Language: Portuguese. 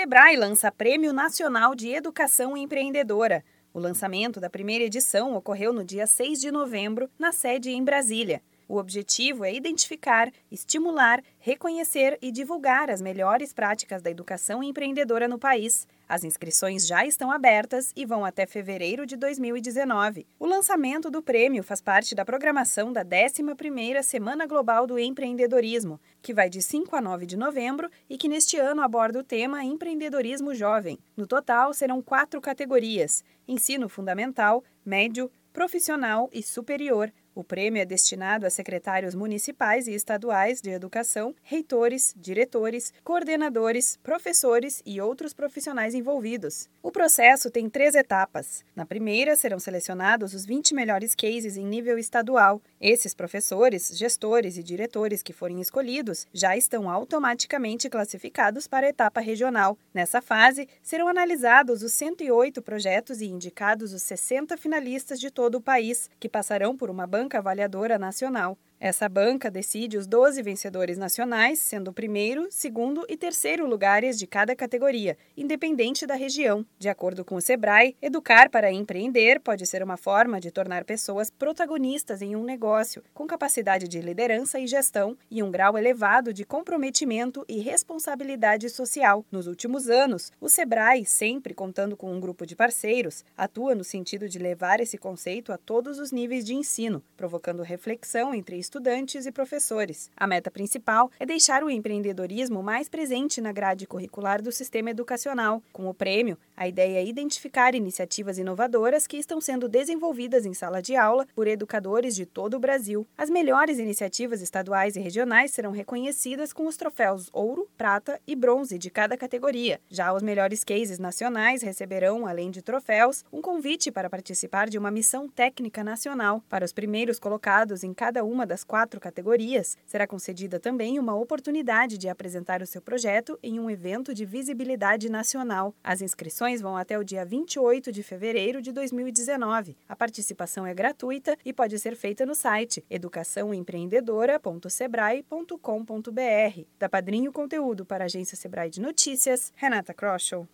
Sebrae lança Prêmio Nacional de Educação Empreendedora. O lançamento da primeira edição ocorreu no dia 6 de novembro, na sede em Brasília. O objetivo é identificar, estimular, reconhecer e divulgar as melhores práticas da educação empreendedora no país. As inscrições já estão abertas e vão até fevereiro de 2019. O lançamento do prêmio faz parte da programação da 11ª Semana Global do Empreendedorismo, que vai de 5 a 9 de novembro e que neste ano aborda o tema Empreendedorismo Jovem. No total, serão quatro categorias: ensino fundamental, médio, profissional e superior. O prêmio é destinado a secretários municipais e estaduais de educação, reitores, diretores, coordenadores, professores e outros profissionais envolvidos. O processo tem três etapas. Na primeira, serão selecionados os 20 melhores cases em nível estadual. Esses professores, gestores e diretores que forem escolhidos já estão automaticamente classificados para a etapa regional. Nessa fase, serão analisados os 108 projetos e indicados os 60 finalistas de todo o país, que passarão por uma banca banca avaliadora nacional. Essa banca decide os 12 vencedores nacionais, sendo o primeiro, segundo e terceiro lugares de cada categoria, independente da região. De acordo com o Sebrae, educar para empreender pode ser uma forma de tornar pessoas protagonistas em um negócio, com capacidade de liderança e gestão e um grau elevado de comprometimento e responsabilidade social. Nos últimos anos, o Sebrae, sempre contando com um grupo de parceiros, atua no sentido de levar esse conceito a todos os níveis de ensino, provocando reflexão entre estudantes e professores. A meta principal é deixar o empreendedorismo mais presente na grade curricular do sistema educacional. Com o prêmio, a ideia é identificar iniciativas inovadoras que estão sendo desenvolvidas em sala de aula por educadores de todo o Brasil. As melhores iniciativas estaduais e regionais serão reconhecidas com os troféus ouro, prata e bronze de cada categoria. Já os melhores cases nacionais receberão, além de troféus, um convite para participar de uma missão técnica nacional. Para os primeiros colocados em cada uma das das quatro categorias, será concedida também uma oportunidade de apresentar o seu projeto em um evento de visibilidade nacional. As inscrições vão até o dia 28 de fevereiro de 2019. A participação é gratuita e pode ser feita no site educaçãoempreendedora.sebrae.com.br. Da Padrinho Conteúdo para a Agência Sebrae de Notícias, Renata Kroschel.